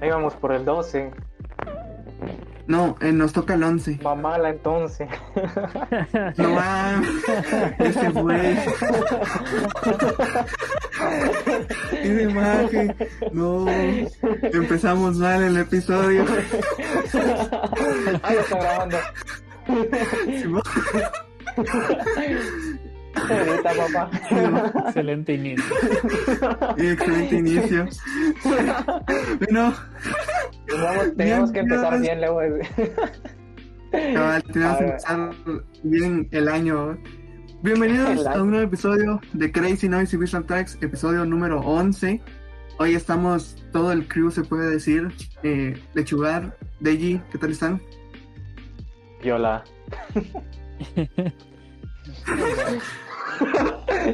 Ahí vamos por el 12. No, eh, nos toca el 11. Va mala entonces. No mames. Ese güey. Esa imagen. No. Empezamos mal el episodio. Ahí está grabando. Ahorita, papá. Excelente inicio. Excelente inicio. Bueno, Vamos, tenemos que empezar bien luego. cabal, tenemos que empezar bien el año. Bienvenidos El año. a un nuevo episodio de Crazy Noise y Visual Tracks, episodio número 11. Hoy estamos todo el crew, se puede decir. Eh, Lechugar, Deji, ¿qué tal están? Viola.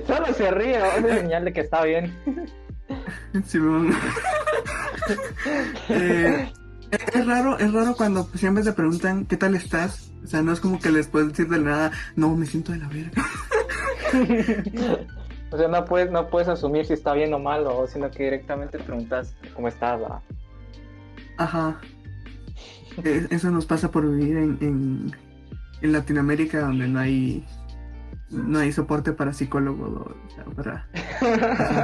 Solo se ríe, es señal de que está bien. Simón. Eh, es raro, es raro cuando siempre te preguntan qué tal estás. O sea, no es como que les puedes decir de la nada, no, me siento de la verga. O sea, no puedes, no puedes asumir si está bien o mal, o sino que directamente preguntas cómo estás. ¿va? Ajá. Eh, Eso nos pasa por vivir en, en, en Latinoamérica donde no hay no hay soporte para psicólogos o sea, para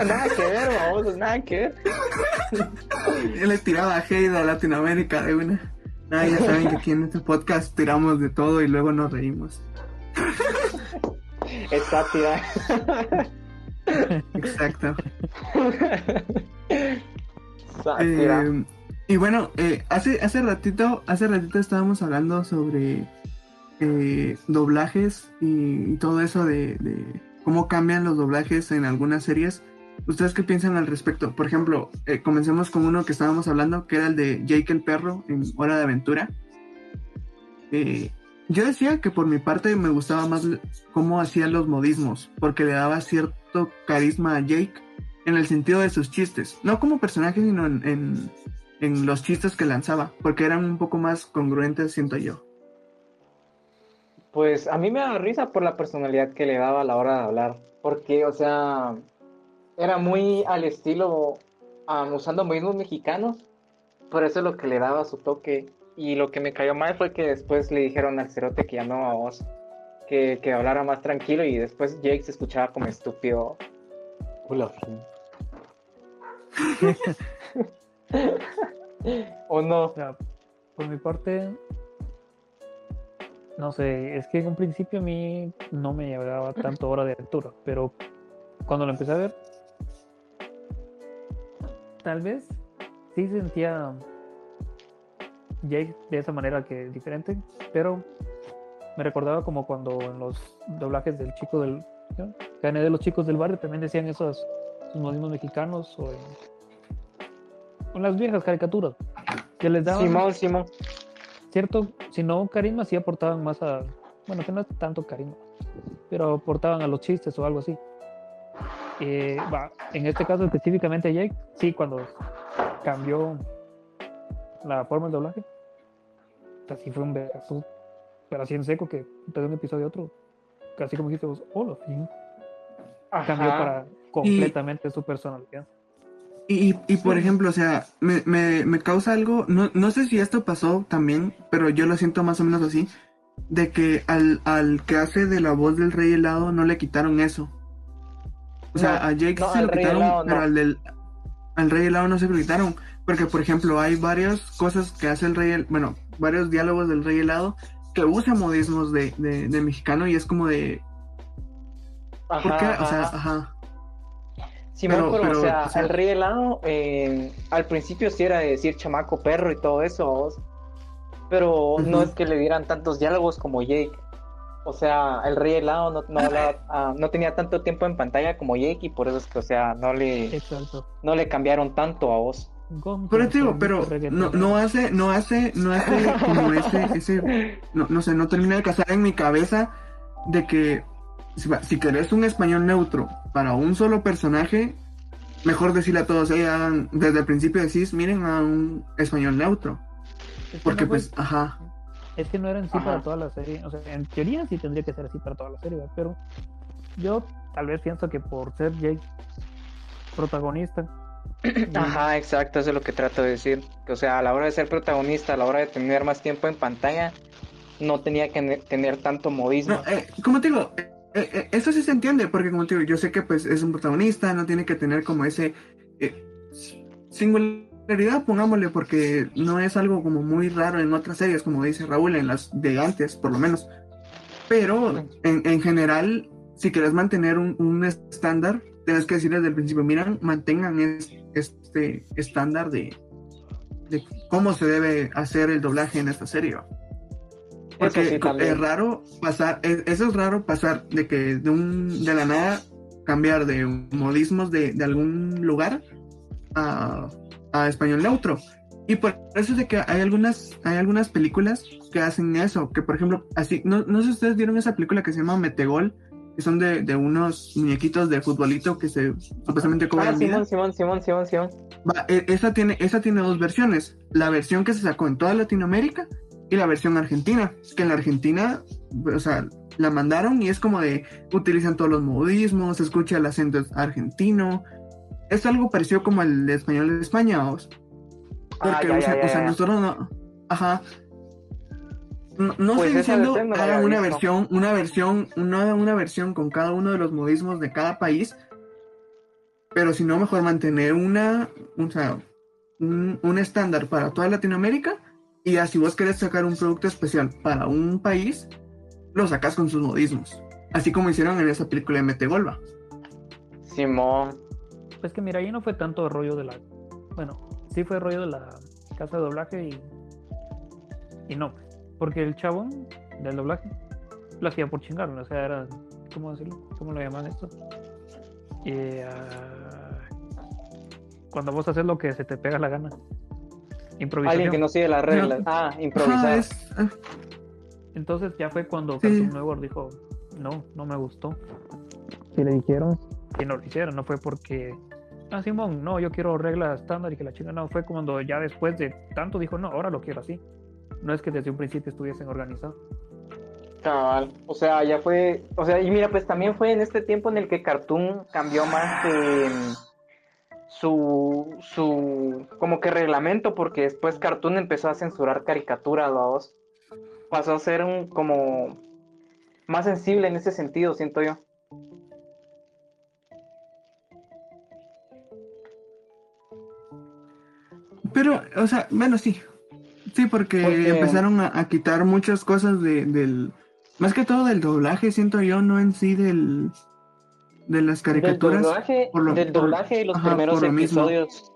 nada que ver, vamos, nada que ver. Yo le tiraba hate a Latinoamérica de una. Ah, ya saben que aquí en este podcast tiramos de todo y luego nos reímos. Exacto. Sátira. Eh, y bueno, eh, hace, hace ratito, hace ratito estábamos hablando sobre eh, doblajes y, todo eso de, cómo cambian los doblajes en algunas series. ¿Ustedes qué piensan al respecto? Por ejemplo, eh, comencemos con uno que estábamos hablando, que era el de Jake el perro en Hora de Aventura. Eh, yo decía que por mi parte me gustaba más cómo hacía los modismos, porque le daba cierto carisma a Jake en el sentido de sus chistes, no como personaje, sino en- en los chistes que lanzaba, porque eran un poco más congruentes, siento yo. Pues a mí me da risa por la personalidad que le daba a la hora de hablar. Porque, o sea, era muy al estilo, um, usando modismos mexicanos. Por eso es lo que le daba su toque. Y lo que me cayó mal fue que después le dijeron al cerote que llamaba a voz que, que hablara más tranquilo. Y después Jake se escuchaba como estúpido. Hola. ¿O no? O sea, por mi parte, no sé, es que en un principio a mí no me llevaba tanto hora de aventura, pero cuando lo empecé a ver, tal vez sí sentía Jake de esa manera que diferente, pero me recordaba como cuando en los doblajes del chico del. Gané de los chicos del barrio también decían esos, esos modismos mexicanos o en, o en las viejas caricaturas que les daban Simón, Simón. Cierto, si no carisma, sí aportaban más a. Bueno, que no es tanto carisma, pero aportaban a los chistes o algo así. Eh, va, en este caso específicamente Jake, sí, cuando cambió la forma del doblaje, así fue un vergazo, pero así en seco que de un episodio a otro, casi como dijiste vos, hola, cambió para completamente su personalidad. Y, y, por ejemplo, o sea, me, me, me causa algo, no, no sé si esto pasó también, pero yo lo siento más o menos así, de que al, al que hace de la voz del rey helado no le quitaron eso. O sea, No, a Jake no, se lo quitaron, Helado pero al del al rey helado no se lo quitaron. Porque, por ejemplo, hay varias cosas que hace el rey, bueno, varios diálogos del rey helado que usa modismos de, de, de mexicano y es como de, ¿por Ajá, qué? O sea, ajá. Simón, Pero- pero, pero, o, sea, o sea- el rey helado, eh, al principio sí era de decir chamaco perro y todo eso, vos. pero no Ujú. es que le dieran tantos diálogos como Jake. O sea, el rey helado no, no, hablaba- ah, no tenía tanto tiempo en pantalla como Jake y por eso es que, o sea, no le, no le cambiaron tanto a vos. Pero te digo, pero no, no hace, no hace, no hace como ese, ese, no, no sé, no termina de casar en mi cabeza de que si, si querés un español neutro para un solo personaje, mejor decirle a todos, "Ey, hagan- desde el principio decís, miren a un español neutro, Es que porque no fue- pues, ajá, Es que no era en sí Ajá. para toda la serie. O sea, en teoría sí tendría que ser así para toda la serie, ¿verdad? pero yo tal vez pienso que por ser Jake protagonista, Ajá, exacto, eso es lo que trato de decir. Que, o sea, a la hora de ser protagonista, a la hora de tener más tiempo en pantalla, no tenía que ne- tener tanto modismo. No, eh, como te digo, eh, eh, eso sí se entiende, porque como te digo, yo sé que pues es un protagonista, no tiene que tener como ese eh, singularidad, pongámosle, porque no es algo como muy raro en otras series, como dice Raúl, en las de antes, por lo menos. Pero en, en general, si quieres mantener un, un estándar, tienes que decir desde el principio, miran, mantengan es- este estándar de, cómo se debe hacer el doblaje en esta serie. Porque sí, es raro pasar, es- eso es raro pasar de que de un de la nada cambiar de modismos de, de algún lugar a, a español neutro. Y por eso es de que hay algunas, hay algunas películas que hacen eso, que por ejemplo, así, no, no sé si ustedes vieron esa película que se llama Metegol, que son de, de unos muñequitos de futbolito que se supuestamente cobran Ah. Simón, Simón, Simón, Simón, Simón. Va, e- esa, tiene, esa tiene dos versiones. La versión que se sacó en toda Latinoamérica y la versión argentina. Es que en la Argentina, o sea, la mandaron y es como de utilizan todos los modismos, se escucha el acento argentino. Es algo parecido como el de español de España. Ah, Porque, ya, o sea, ya, ya, o sea, nosotros no. Ajá. No, no Pues estoy diciendo no hagan una versión, una versión, una, una versión con cada uno de los modismos de cada país, pero si no, mejor mantener una, o sea, un, un estándar para toda Latinoamérica y ya si vos querés sacar un producto especial para un país, lo sacas con sus modismos. Así como hicieron en esa película de Metegolva. Simón. Pues que mira, ahí no fue tanto rollo de la. Bueno, sí fue rollo de la casa de doblaje y. Y no, porque el chabón del doblaje lo hacía por chingar, o sea, era. ¿Cómo decirlo? ¿Cómo lo llaman esto? Eh, ah, cuando vos haces lo que se te pega la gana. Improvisación. Alguien que no sigue las reglas. Ah, improvisar. Ajá, es- ah, Entonces ya fue cuando Sí. Cartoon Network dijo, no, no me gustó. Y le dijeron que no lo hicieron, no fue porque, ah, Simón, no, yo quiero reglas estándar y que la chinga, no, fue cuando ya después de tanto dijo, no, ahora lo quiero así. No es que desde un principio estuviesen organizados. Cabal. O sea, ya fue. O sea, y mira, pues también fue en este tiempo en el que Cartoon cambió más de su. su. como que reglamento, porque después Cartoon empezó a censurar caricaturas, vamos. Pasó a ser un como. más sensible en ese sentido, siento yo. Pero, o sea, bueno, sí. Sí, porque, Porque- empezaron a, a quitar muchas cosas de, del... Más que todo del doblaje, siento yo, no en sí del... De las Del caricaturas. doblaje, por lo- del por- doblaje y los ajá, primeros por lo mismo. episodios.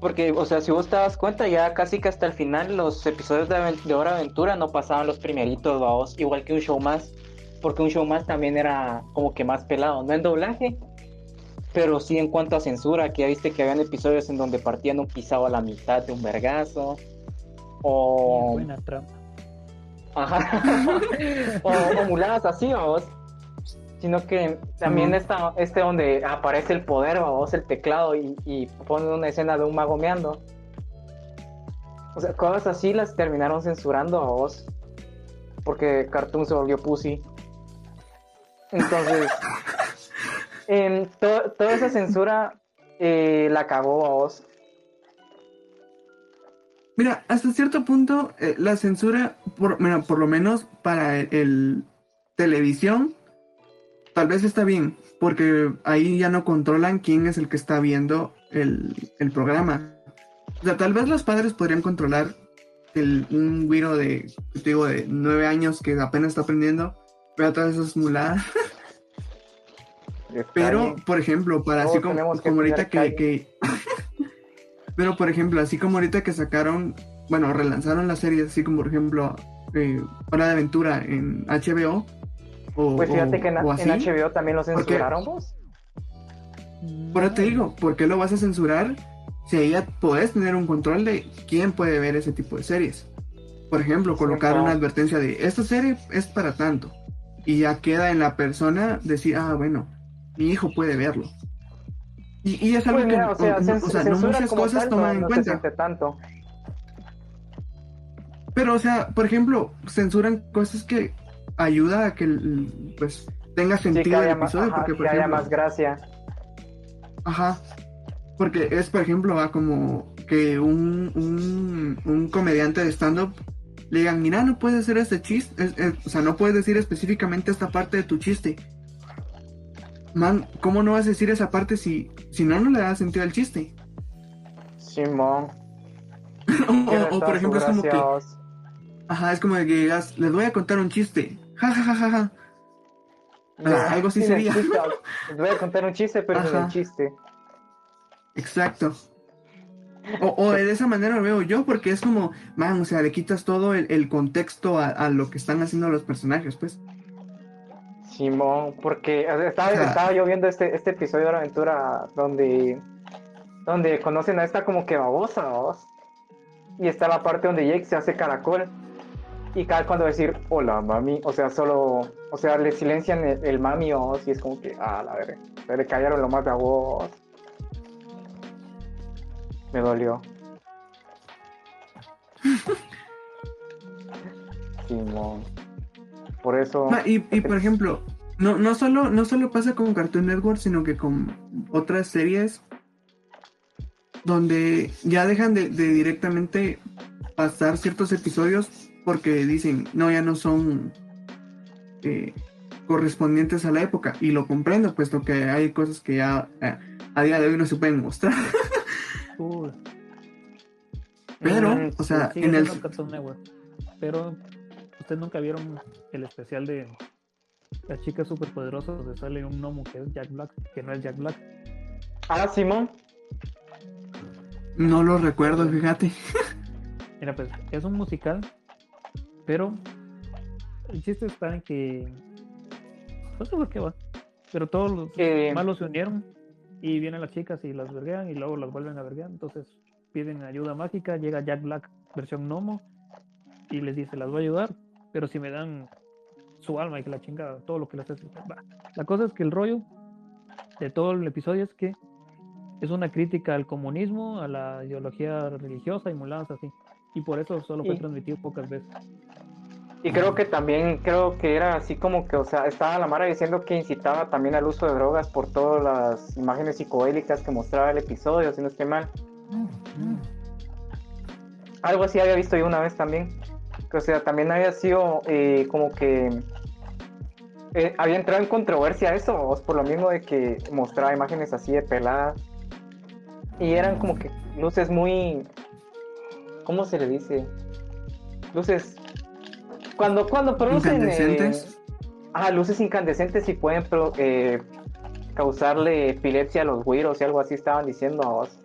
Porque, o sea, si vos te das cuenta, ya casi que hasta el final los episodios de, Hora Aventura no pasaban los primeritos, igual que un show más. Porque un show más también era como que más pelado, no en doblaje, pero sí en cuanto a censura, que ya viste que habían episodios en donde partían un pisado a la mitad de un vergazo. O. Buena trampa. Ajá. o, o muladas así, vamos. Sino que también Ujú. está este donde aparece el poder, vamos, el teclado y, y ponen una escena de un mago meando. O sea, cosas así las terminaron censurando a vos. Porque Cartoon se volvió pussy. Entonces, to- toda esa censura eh, la cagó a vos. Mira, hasta cierto punto, eh, la censura, por, mira, por lo menos para el, el televisión, tal vez está bien, porque ahí ya no controlan quién es el que está viendo el, el programa. O sea, tal vez los padres podrían controlar el, un güiro de, te digo, de nueve años que apenas está aprendiendo, pero todas esas muladas. Pero, por ejemplo, para Todos así como, como ahorita que, que- Pero, por ejemplo, así como ahorita que sacaron, bueno, relanzaron la serie, así como, por ejemplo, eh, Hora de Aventura en HBO. O, Pues fíjate o- que en. HBO también lo censuraron vos. Pero te digo, ¿por qué lo vas a censurar si ahí ya podés tener un control de quién puede ver ese tipo de series? Por ejemplo, colocar una advertencia de esta serie es para tanto. Y ya queda en la persona decir, ah, bueno, mi hijo puede verlo. Y, y es algo Pues mira, que o sea, o no muchas cosas toman en no cuenta. tanto. Pero, o sea, por ejemplo, censuran cosas que ayuda a que el- pues tenga Sí, sentido el haya, más, episodio. ajá, porque, por que haya ejemplo, más gracia. Ajá. Porque es, por ejemplo, va como que un, un, un comediante de stand-up le digan, mira, no puedes hacer este chiste, es- es- o sea, no puedes decir específicamente esta parte de tu chiste. Man, ¿cómo no vas a decir esa parte si, si no, no le da sentido al chiste? Simón. o, o, por ejemplo, es como que, ajá, es como que digas, les voy a contar un chiste. Ja, ja, ja, ja, ja. Ah, algo así sería. chiste. Les voy a contar un chiste, pero Ajá. el chiste. Exacto. O, o de esa manera lo veo yo, porque es como, man, o sea, le quitas todo el, el contexto a, a lo que están haciendo los personajes, pues. Simón, porque o sea, estaba, O sea- estaba yo viendo este, este episodio de la aventura donde, donde conocen a esta como que babosa, ¿vos? Y está la parte donde Jake se hace caracol. Y cada cuando decir hola mami, o sea, solo, o sea, le silencian el, el mami vos, y es como que, ah, la verga, le callaron lo más de a vos. Me dolió. Simón. Por eso. Ma, y, y, por ejemplo, no, no, solo, no solo pasa con Cartoon Network, sino que con otras series donde ya dejan de, de directamente pasar ciertos episodios porque dicen, no, ya no son eh, correspondientes a la época. Y lo comprendo, puesto que hay cosas que ya eh, a día de hoy no se pueden mostrar. Pero, Mm, o sea, en el... siendo Cartoon Network. Pero, ¿ustedes nunca vieron el especial de las chicas superpoderosas donde sale un gnomo que es Jack Black, que no es Jack Black? Ah, Simón. No lo recuerdo, fíjate. Mira, pues es un musical, pero el chiste está en que. No sé por qué va, pero todos los malos se unieron y vienen las chicas y las verguean y luego las vuelven a verguear. Entonces piden ayuda mágica, llega Jack Black, versión gnomo, y les dice: Las voy a ayudar, pero si me dan su alma y que la chingada, todo lo que les hace. La cosa es que el rollo de todo el episodio es que es una crítica al comunismo, a la ideología religiosa y mulanzas así. Y por eso solo fue transmitido pocas veces. Y creo que también, creo que era así como que, o sea, estaba la Mara diciendo que incitaba también al uso de drogas por todas las imágenes psicodélicas que mostraba el episodio, si no estoy mal. Algo así había visto yo una vez también. O sea, también había sido eh, como que eh, había entrado en controversia eso, por lo mismo de que mostraba imágenes así de peladas. Y eran como que luces muy. ¿Cómo se le dice? Luces. Cuando, cuando producen. eh, Incandescentes. Ah, luces incandescentes y pueden pro- eh, causarle epilepsia a los güiros y algo así estaban diciendo a vos.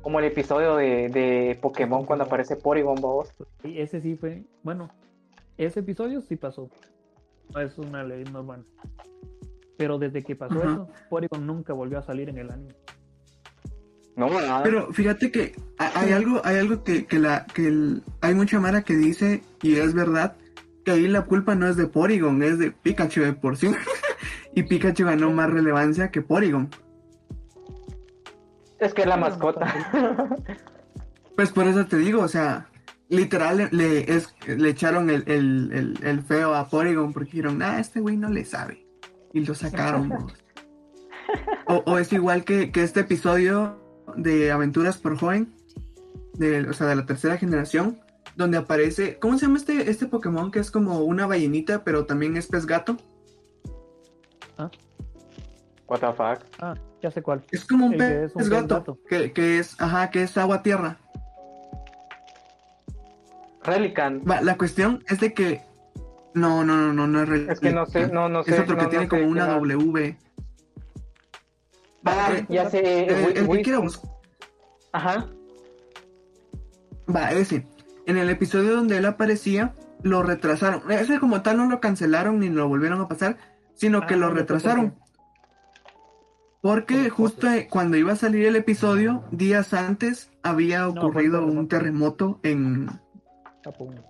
Como el episodio de, de Pokémon cuando aparece Porygon, vos. Y ese sí fue, bueno, ese episodio sí pasó. Es una leyenda urbana. Pero desde que pasó Ajá. eso, Porygon nunca volvió a salir en el anime. No, nada. Pero fíjate que ha- hay algo, hay algo que, que la, que el- hay mucha mara que dice, y es verdad, que ahí la culpa no es de Porygon, es de Pikachu de por sí. y Pikachu ganó más relevancia que Porygon. Es que es la mascota. Pues por eso te digo, o sea, literal le, le- es, le echaron el, el- el- el feo a Porygon porque dijeron, ah, este güey no le sabe. Y lo sacaron. o, o es igual que, que este episodio de Aventuras por Joven, de, o sea, de la tercera generación, donde aparece, ¿cómo se llama este, este Pokémon que es como una ballenita, pero también es pez gato? What the fuck. Ah, ya sé cuál. Es como un El que pez, es un pez gato, gato. Que, que es, ajá, que es agua tierra. Relican. Va, la cuestión es de que no, no, no, no, no es Relic. Es que no sé, no, no sé. Es otro que no- tiene no como una. W. Ah, Eh, ya sé. El, Wi- el que quiera buscar. Ajá. Va, ese. En el episodio donde él aparecía, lo retrasaron. Ese como tal no lo cancelaron ni lo volvieron a pasar, sino que Ah, lo retrasaron. Porque Por justo cosas. cuando iba a salir el episodio, días antes, había ocurrido un terremoto. en... Japón.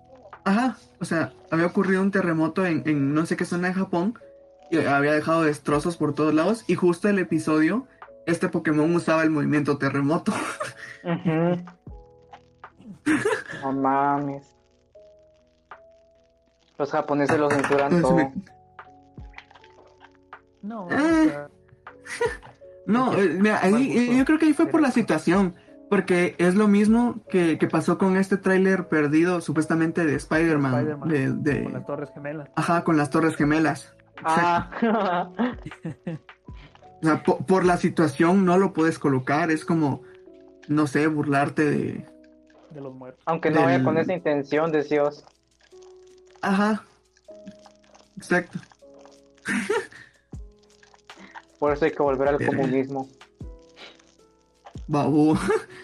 Ajá, o sea, había ocurrido un terremoto en, en no sé qué zona de Japón y había dejado destrozos por todos lados y justo el episodio, este Pokémon usaba el movimiento terremoto. No mames. Los japoneses lo censuran todo. me- No, Eh. sea, No, eh, mira, ahí, ¿cuál eh, yo creo que ahí fue por la situación, porque es lo mismo que, que pasó con este tráiler perdido supuestamente de Spider-Man, de, de- Con las Torres Gemelas. ajá, con las Torres Gemelas. Ah, O sea, po- por, la situación no lo puedes colocar, es como, no sé, burlarte de... de los muertos. aunque no vaya Del- con esa intención, decíos. Ajá, exacto. Por eso hay que volver al comunismo. Babu,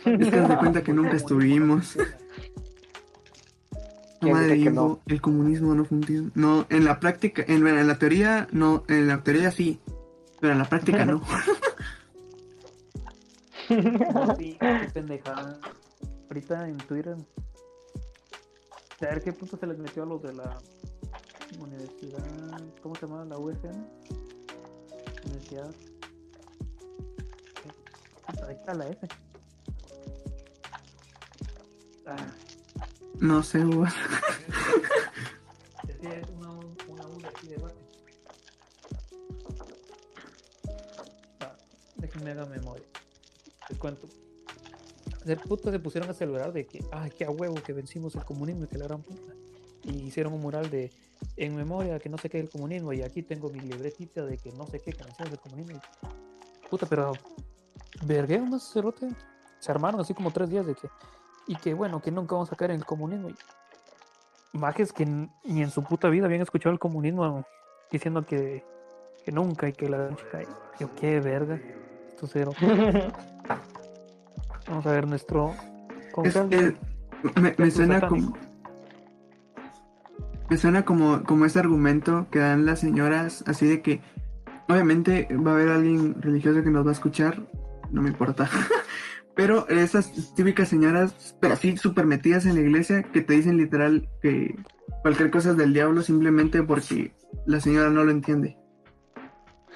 es que de cuenta que nunca estuvimos. ¿Quién Madre no? el comunismo no funciona. No, en la práctica, en, en la teoría, no, en la teoría sí, pero en la práctica no. No, sí, qué pendejada. Ahorita en Twitter. A ver qué punto se les metió a los de la universidad. ¿Cómo se llama? La UFM. Universidad. Puta, Ahí está la F. Ah, No sé, vos. es una, una U de aquí de base. Ah, déjenme haga memoria. Les cuento. De puta se pusieron a celebrar de que, ay, qué a huevo que vencimos el comunismo y que la gran puta. Y hicieron un mural de, en memoria que no sé qué es el comunismo. Y aquí tengo mi libretita de que no sé qué que vencimos el comunismo. Puta, pero, vergueo más cerote. Se armaron así como tres días de que, y que bueno, que nunca vamos a caer en el comunismo. Majes que ni en su puta vida habían escuchado el comunismo diciendo que, que nunca y que la Yo, qué verga. Esto cero. Vamos a ver nuestro. Es- es- me, suena satánico. como. Me suena como, como ese argumento que dan las señoras, así de que obviamente va a haber alguien religioso que nos va a escuchar, no me importa. Pero esas típicas señoras, pero así súper metidas en la iglesia, que te dicen literal que cualquier cosa es del diablo simplemente porque la señora no lo entiende.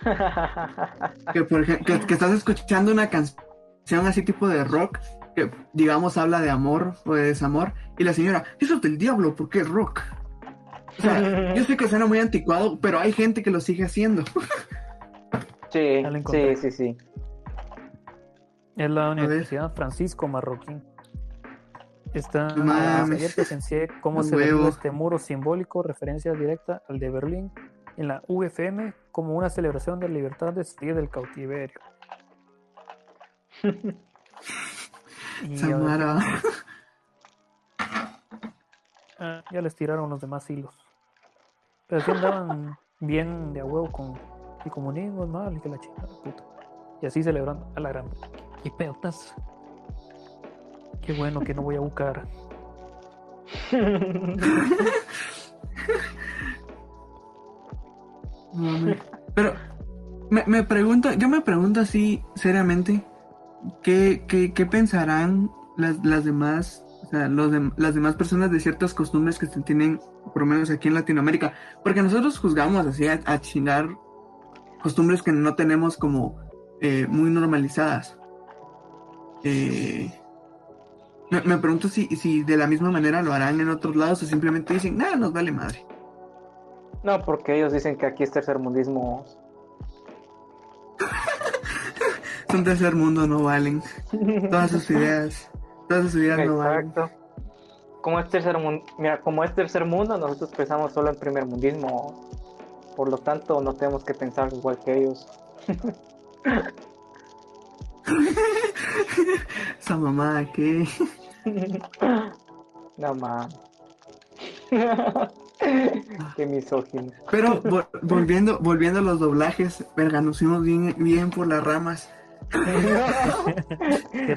Que, por ejemplo, que, que estás escuchando una canción así tipo de rock, que digamos habla de amor o de desamor, y la señora, eso es del diablo porque es rock. O sea, yo sé que suena muy anticuado, pero hay gente que lo sigue haciendo. sí, sí, sí, sí. Es la ver. Universidad Francisco Marroquín. Mames. ayer presencié cómo Un se ve este muro simbólico, referencia directa al de Berlín, en la UFM, como una celebración de la libertad de salir del cautiverio. Samara. ah, ya les tiraron los demás hilos. Pero sí andaban bien de a huevo con el comunismo, mal, y que la chingada, puta. Y así celebrando a la gran. Y peotas. Qué bueno que no voy a buscar. Pero me, me pregunto, yo me pregunto así seriamente, ¿qué, qué, qué pensarán las, las demás, o sea, los las demás personas de ciertas costumbres que se tienen, por lo menos aquí en Latinoamérica? Porque nosotros juzgamos así a, a chingar costumbres que no tenemos como eh, muy normalizadas. Eh, me, me pregunto si, si de la misma manera lo harán en otros lados o simplemente dicen, nada, nos vale madre. No, porque ellos dicen que aquí es tercermundismo. Son tercer mundo, no valen. Todas sus ideas, todas sus ideas no valen. Como es tercer mundo, mira, como es tercer mundo, nosotros pensamos solo en primer mundismo. Por lo tanto, no tenemos que pensar igual que ellos. Esa mamada que... No más. Qué misógino. Pero vol- volviendo, volviendo a los doblajes, verga, nos fuimos bien, bien por las ramas. Qué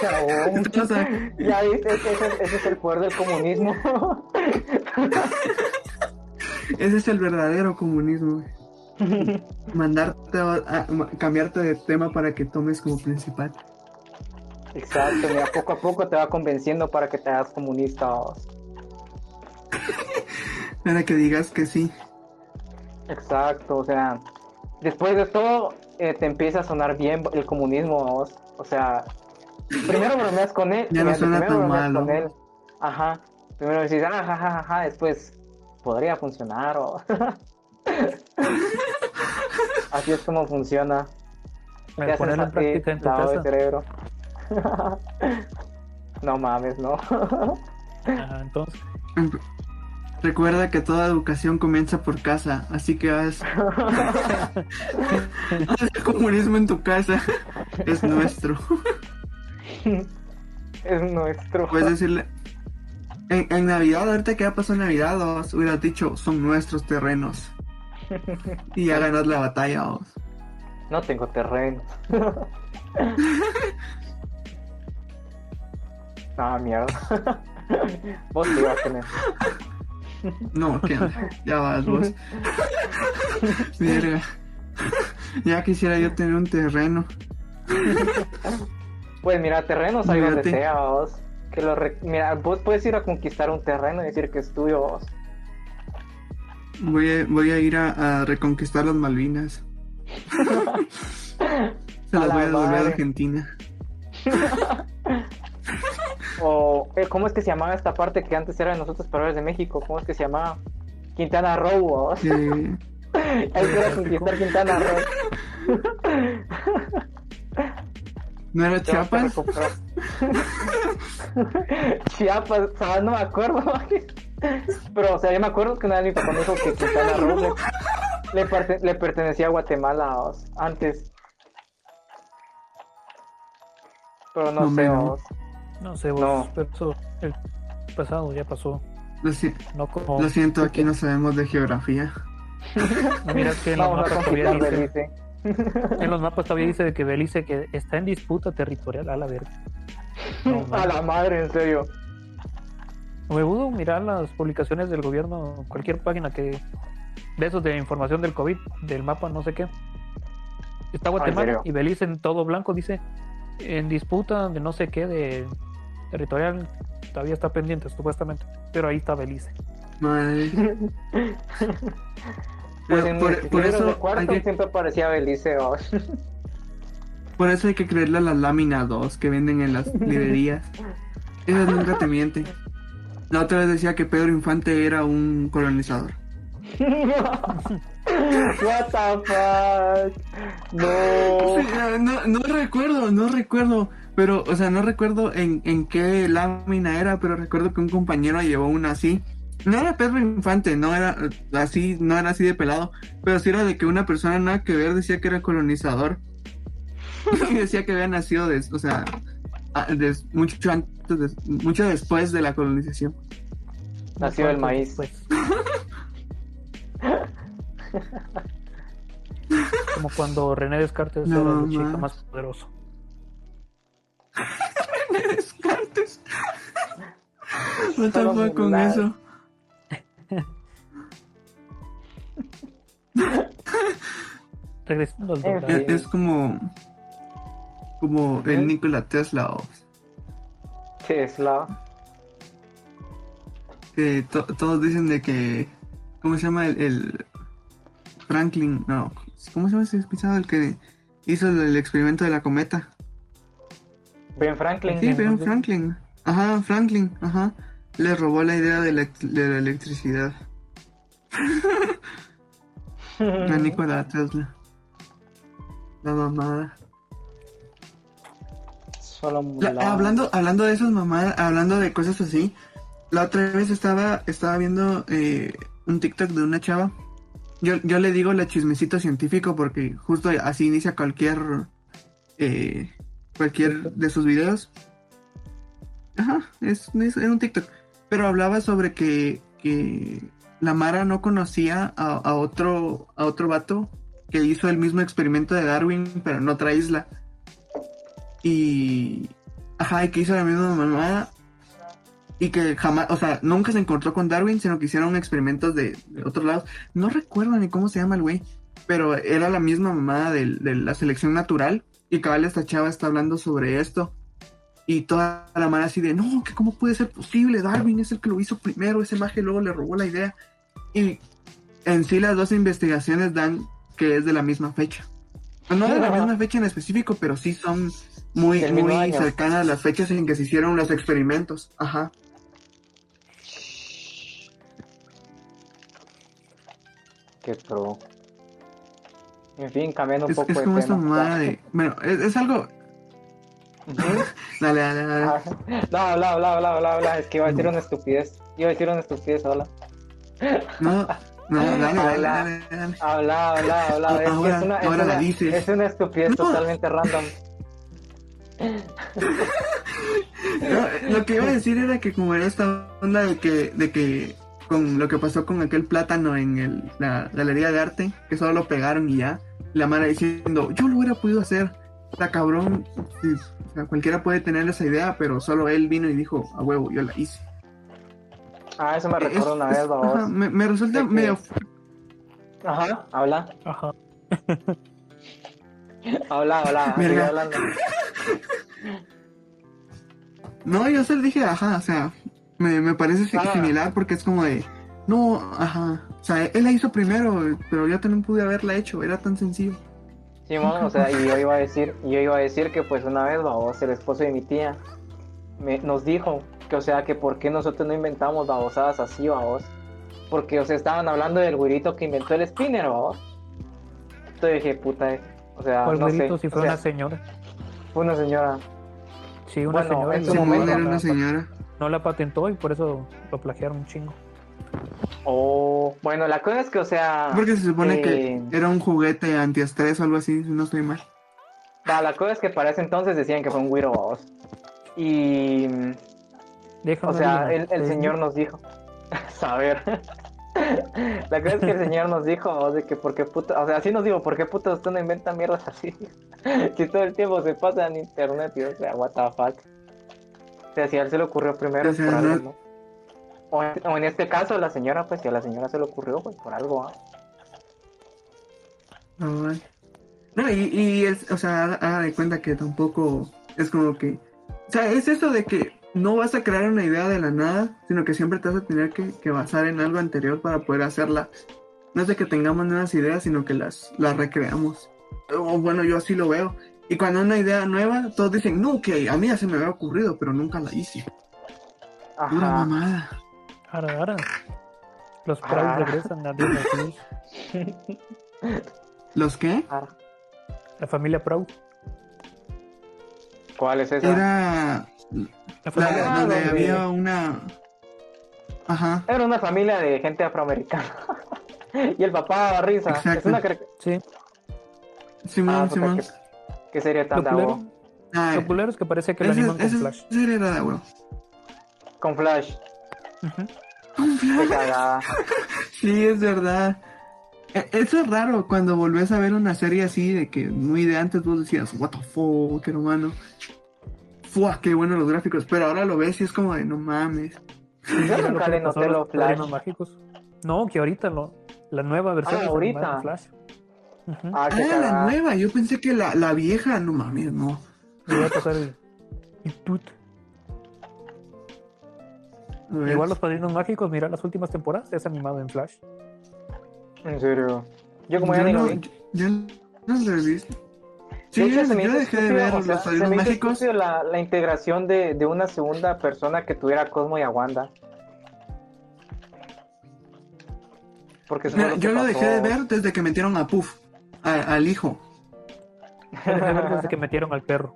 chabón. Ya viste, ese, es el- ese es el poder del comunismo. ese es el verdadero comunismo. Mandarte a, a- cambiarte de tema para que tomes como principal. Exacto, mira, poco a poco te va convenciendo para que te hagas comunista. Para que digas que sí. Exacto, o sea, después de todo eh, te empieza a sonar bien el comunismo, ¿vos? o sea, primero bromeas con él, Ya no suena primero tan bromeas mal, con él, ajá, primero decís, ah, ja, ja, ja, ja, después podría funcionar, o así es como funciona. Te Ponerlo en práctica en tu de cerebro. no mames, no. Ajá, entonces, Recuerda que toda educación comienza por casa, así que haz, haz el comunismo en tu casa. Es nuestro. es nuestro. Puedes decirle. En, en Navidad, ahorita que ya pasó Navidad, os hubieras dicho, son nuestros terrenos. Y ya ganas la batalla, vos. No tengo terreno. ah, mierda. Vos te ibas a tener. No, que ya vas vos. Verga. Ya quisiera yo tener un terreno. Pues mira, terrenos hay donde Mírate. sea, vos. Que lo re- Mira, vos puedes ir a conquistar un terreno y decir que es tuyo, vos. Voy a, voy a ir a, a reconquistar las Malvinas. Se A las la voy a devolver a. Argentina. O, eh, ¿cómo es que se llamaba esta parte que antes era de nosotros, pero ahora es de México? ¿Cómo es que se llamaba? Quintana Roo. Eh, Hay que ir a conquistar Quintana Roo. ¿No era Chiapas? Chiapas, ah, no me acuerdo. Pero, o sea, yo me acuerdo que una vez mi papá me dijo que Quintana Roo le, le parte- le pertenecía a Guatemala vos, antes. Pero no, No, sé. No sé, vos, No. pero eso, el pasado ya pasó. Lo, si- No como. lo siento, aquí no sabemos de geografía. No, mira que en los mapas todavía dice. En los mapas todavía dice de que Belice que está en disputa territorial a la verga. No, A la madre, en serio. Me pudo mirar las publicaciones del gobierno, cualquier página que de esos de información del COVID, del mapa, no sé qué. Está Guatemala serio? y Belice en todo blanco, dice, en disputa de no sé qué, de territorial, todavía está pendiente, supuestamente. Pero ahí está Belice. Madre. Pues en por, eso cuarto que, siempre aparecía Belice, vos. por eso hay que creerle a las láminas 2 que venden en las librerías. Esas nunca te mienten. La otra vez decía que Pedro Infante era un colonizador. What the fuck? No, no recuerdo, no recuerdo. Pero, o sea, no recuerdo en, en qué lámina era, pero recuerdo que un compañero llevó una así. No era Pedro Infante, no era así, no era así de pelado, pero sí era de que una persona nada que ver decía que era colonizador. y decía que había nacido, des- o sea, mucho antes, mucho después de la colonización. Nació el maíz. Pues. Como cuando René Descartes No, era el chico más poderoso. Descartes. No fue con eso. Regresando al doblaje. Es, es como, como ¿Eh? el Nikola Tesla Tesla. que to- todos dicen de que ¿cómo se llama el, el Franklin? No, ¿cómo se llama ese pisado el que hizo el, el experimento de la cometa? Ben Franklin. Sí, Ben Franklin. Ajá, Franklin, ajá. Le robó la idea de, la- de la electricidad a Nikola Tesla. La mamada. Solo La- hablando, hablando de esas mamadas, hablando de cosas así, la otra vez estaba, estaba viendo eh, un TikTok de una chava. Yo, yo le digo la chismecito científico porque justo así inicia cualquier eh, cualquier de sus videos. Ajá, es, es- era un TikTok. Pero hablaba sobre que, que la Mara no conocía a, a otro a otro vato que hizo el mismo experimento de Darwin, pero en otra isla. Y. Ajá, y que hizo la misma mamada. Y que jamás, o sea, nunca se encontró con Darwin, sino que hicieron experimentos de, de otros lados. No recuerdo ni cómo se llama el güey, pero era la misma mamada del- de, la selección natural. Y cabal, esta chava está hablando sobre esto. Y toda la mano así de, no, que cómo puede ser posible, Darwin es el que lo hizo primero, ese maje luego le robó la idea. Y en sí las dos investigaciones dan que es de la misma fecha. No de la misma fecha en específico, pero sí son muy, muy año. cercanas a las fechas en que se hicieron los experimentos. Ajá. Qué pro. En fin, cambiando un Es, poco es de como esta tema. mamada de. Bueno, es, es algo. Dale, dale, dale. Ah, No, habla, habla, habla, habla, habla. Es que iba a decir una estupidez. Iba a decir una estupidez, hola. No, no, dale, dale, Habla. dale, dale. Habla, habla, habla. Es, Ahora- es una, es ahora la dices. es una estupidez No. totalmente random. No, lo que iba a decir era que como era esta onda de que, de que con lo que pasó con aquel plátano en el- la galería de arte, que solo lo pegaron y ya, la mara diciendo, yo lo hubiera podido hacer, está cabrón, sí, o sea, cualquiera puede tener esa idea, pero solo él vino y dijo, a huevo, yo la hice. Ah, eso me Es- recuerda una vez, ajá, me, me resulta medio... Ajá, habla, Ajá. habla, habla. sigue Verga. hablando. No, yo se le dije, ajá, o sea, me, me parece Ah. similar porque es como de, no, ajá, o sea, él la hizo primero, pero yo también pude haberla hecho, era tan sencillo. Simón, o sea, y yo iba a decir, yo iba a decir que pues una vez, babos, el esposo de mi tía me, nos dijo que, o sea, que por qué nosotros no inventamos babosadas así, babos. Porque, o sea, estaban hablando del güirito que inventó el spinner, babos. Entonces dije, puta, eh, o sea, ¿Cuál no sé, güerito si o fue sea, una señora? fue una señora. Sí, una Bueno, señora. en su momento, era una señora. No la patentó y por eso lo plagiaron un chingo. Oh, bueno, la cosa es que, o sea, Porque se supone eh, que era un juguete antiestrés o algo así, si no estoy mal. va, la cosa es que para ese entonces decían que fue un babos. Y, Déjame O sea, el, el ¿sí? Señor nos dijo. Saber. La cosa es que el Señor nos dijo, de que por qué puta, o sea, así nos dijo, ¿por qué puta usted no inventa mierdas así? si todo el tiempo se pasa en internet, y, o sea, what the fuck. O sea, si a él se le ocurrió primero, O es sea, por algo, no- ¿no? O en, o en este caso, la señora, pues si a la señora se le ocurrió, pues por algo, ¿ah? Ay. No, y, y es, o sea, haga- de cuenta que tampoco es como que. O sea, es eso de que no vas a crear una idea de la nada, sino que siempre te vas a tener que, que basar en algo anterior para poder hacerla. No es de que tengamos nuevas ideas, sino que las, las recreamos. O bueno, yo así lo veo. Y cuando hay una idea nueva, todos dicen, no, que a mí ya se me había ocurrido, pero nunca la hice. Una mamada. Ahora, ahora. Los Ah. Pride regresan a Disney Plus. ¿Los qué? Ah, La familia Proud. ¿Cuál es esa? Era La la, familia Ah, donde donde- había una... Ajá. Era una familia de gente afroamericana. y el papá daba risa. Es Exacto. una caric- Sí, Simón, Ah, puta, Simón. Qué serie tan lo de. Ah, lo culero es que parece que lo animan con Flash. serie era de huevo. Con Flash. Con Flash. Sí, es verdad. E- Eso es raro cuando volvés a ver una serie así de que muy de antes vos decías, what the fuck, hermano. Fua, qué buenos los gráficos. Pero ahora lo ves y es como de no mames. Yo nunca le noté los Flash. Mágicos. No, que ahorita lo, la nueva versión Ah, es ahorita. animada Ujú. Ah, Ah, qué la nueva. Yo pensé que la, la vieja, no mames, no. Y voy a pasar el, el tut. A ver. Igual los padrinos mágicos, mira las últimas temporadas, es animado en Flash. En serio. Yo como ya yo ni lo no, vi. yo no lo he visto. Sí, De hecho, yo, se me yo hizo dejé de ver o sea, los se padrinos me mágicos. la, la integración de, de una segunda persona que tuviera a Cosmo y a Wanda. Porque Mira, que yo lo dejé de ver desde que metieron a Puff, a- al hijo. Yo dejé de ver desde que metieron al perro.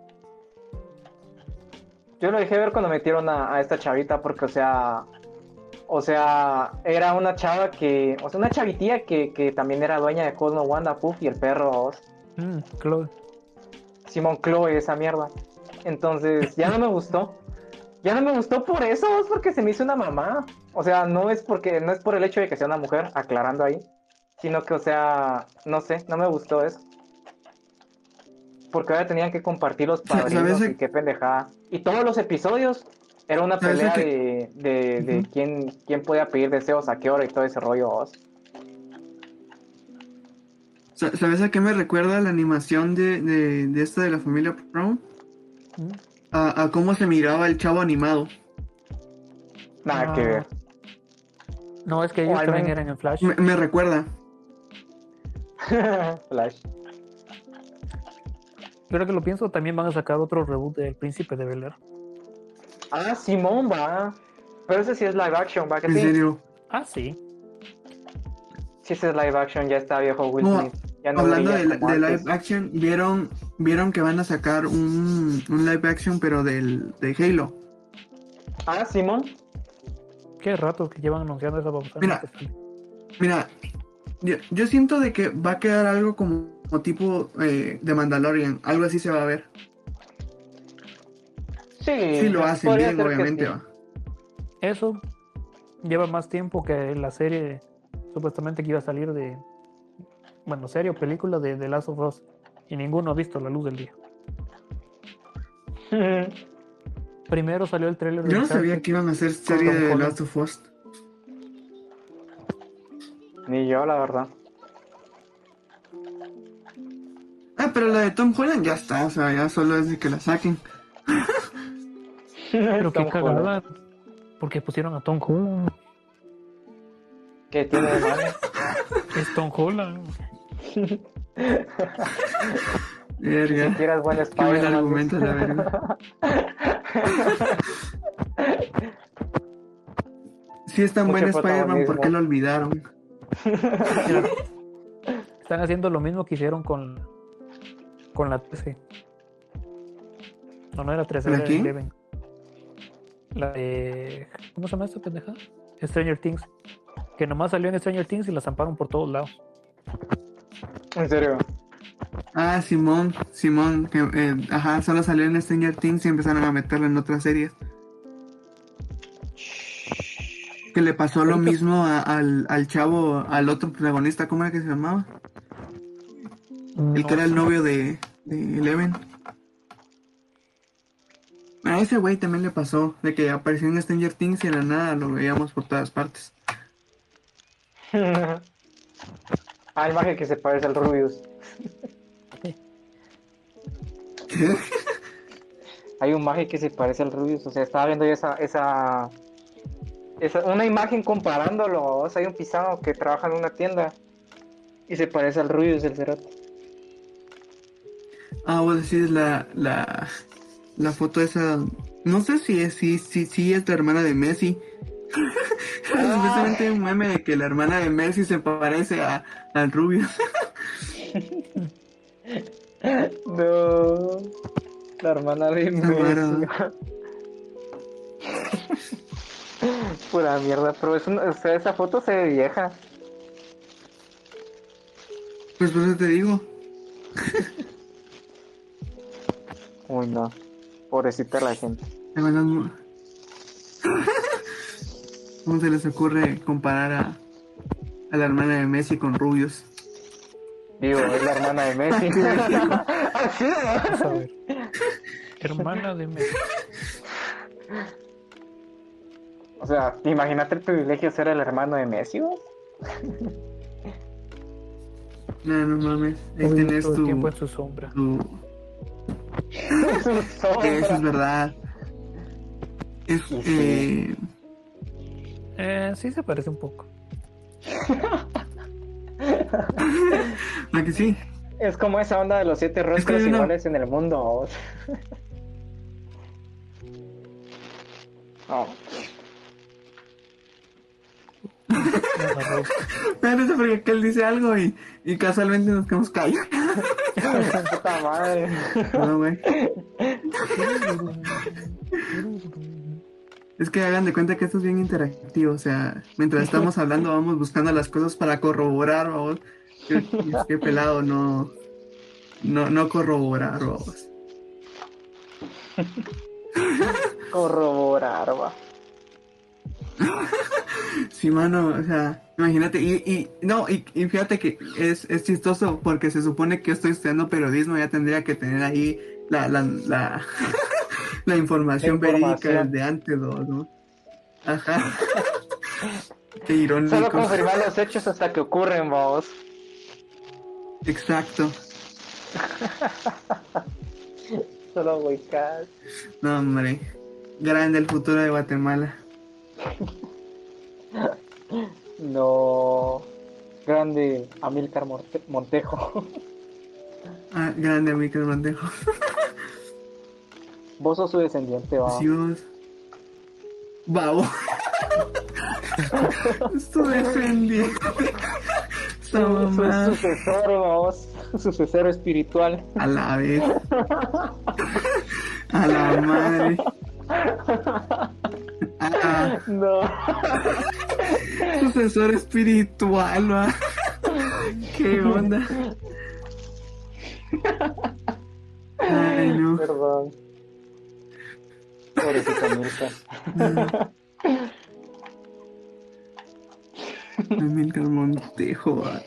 Yo lo dejé ver cuando metieron a, a esta chavita porque, o sea, o sea, era una chava que, o sea, una chavitía que, que también era dueña de Cosmo, Wanda, Puff y el perro Mm, Chloe. Simón Chloe, esa mierda. Entonces, ya no me gustó. Ya no me gustó por eso, es porque se me hizo una mamá. O sea, no es porque, no es por el hecho de que sea una mujer, aclarando ahí, sino que, o sea, no sé, no me gustó eso. Porque ahora tenían que compartir los padrinos y qué pendejada. Y todos los episodios era una ¿Sabes pelea que- de, de, de quién, quién podía pedir deseos a qué hora y todo ese rollo. vos. ¿Sabes a qué me recuerda la animación de, de, de esta de la familia Brown? Mm. A, a cómo se miraba el chavo animado. Nada Ah. que ver. No, es que ellos también eran en Flash. Me, me recuerda. Flash. Yo ahora que lo pienso, también van a sacar otro reboot del Príncipe de Bel Air. Ah, Simón va. Pero ese sí es live action, va que En sí. serio. Ah, sí. Si ese es live action, ya está viejo Will No. Smith. Ya no Hablando de, live action, ¿vieron, vieron que van a sacar un, un live action, pero del, de Halo. Ah, Simón. Qué rato que llevan anunciando esa babosada. Mira. Mira, yo, yo siento de que va a quedar algo como, como tipo eh, de Mandalorian. Algo así se va a ver. Sí, Sí lo hacen bien, obviamente. sí. va. Eso lleva más tiempo que la serie supuestamente que iba a salir de. Bueno, serie o película de The Last of Us. Y ninguno ha visto la luz del día. Primero salió el trailer de Yo no sabía que iban a hacer serie de The. Last of Us. Ni yo, la verdad. Ah, pero la de Tom Holland ya está, o sea, ya solo es de que la saquen. Pero qué cagada. Porque pusieron a Tom Holland. ¿Qué tiene de malo? Es Tom Holland. Verga. siquiera es buen Qué buen Spider-Man. argumento, la verga. Si es tan Mucho buen Spider-Man, ¿por qué lo olvidaron? Están haciendo lo mismo que hicieron con, con la 13. No, no era 13, ¿La era quién? 11. La de. ¿Cómo se llama esta pendeja? Stranger Things. Que nomás salió en Stranger Things y la zamparon por todos lados. En serio. Ah, Simón, Simón, que eh, ajá, solo salió en Stranger Things y empezaron a meterlo en otras series. Que le pasó lo mismo a- al, al chavo, al otro protagonista, ¿cómo era que se llamaba? El que era el novio de, de Eleven. A ese güey también le pasó, de que apareció en Stranger Things y de la nada lo veíamos por todas partes. ah, el maje que se parece al Rubius. Hay un maje que se parece al Rubius. O sea, estaba viendo esa, esa, esa una imagen comparándolo. O sea, hay un pisado que trabaja en una tienda y se parece al Rubius del Cerote. Ah, vos decís la, la, la foto esa. No sé si es, si, si, si es la hermana de Messi. Supuestamente un meme de que la hermana de Messi se parece a, al rubio. No. La hermana de. Messi. Pura mierda, pero es una- o sea, esa foto se ve vieja. Pues por eso te digo. Uy, no. Pobrecita la gente. ¿Cómo se les ocurre comparar a, a la hermana de Messi con rubios? Digo, es la hermana de Messi. Así. Hermana de Messi. O sea, imagínate el privilegio de ser el hermano de Messi, ¿vos? No, no mames. Ahí Uy, tenés todo el tu, tiempo en su sombra. tu- Su sombra. Eso es verdad. Es, sí. eh, Eh, sí se parece un poco. ¿a que sí? Es como esa onda de los siete rostros iguales en el mundo. ¿vos? No, sé porque aquel dice algo y, y casualmente nos quedamos callados. Puta madre. No, güey. Es que hagan de cuenta que esto es bien interactivo. O sea, mientras estamos hablando, vamos buscando las cosas para corroborar, vamos. Qué, qué pelado no, no, no corroborar, vamos. Corroborar, va. Sí, mano, o sea, imagínate, y, y no, y, y fíjate que es, es chistoso porque se supone que yo estoy estudiando periodismo, ya tendría que tener ahí la, la, la, la información verídica desde antes, ¿no? Ajá. Qué Solo irónico. confirmar los hechos hasta que ocurren, vos. Exacto. Solo huecas. No, hombre. Grande el futuro de Guatemala. No. Grande Amílcar Monte- Montejo. Ah, grande Micro Montejo. Vos sos su descendiente, va. Vos. Babo. Esto defendiente. esta Su, su sucesor, vamos. Sucesor espiritual. A la vez. A la madre. Ah, No. sucesor espiritual, va. ¿Qué onda? Ay, no. Perdón. Pobrecita Montejo, va.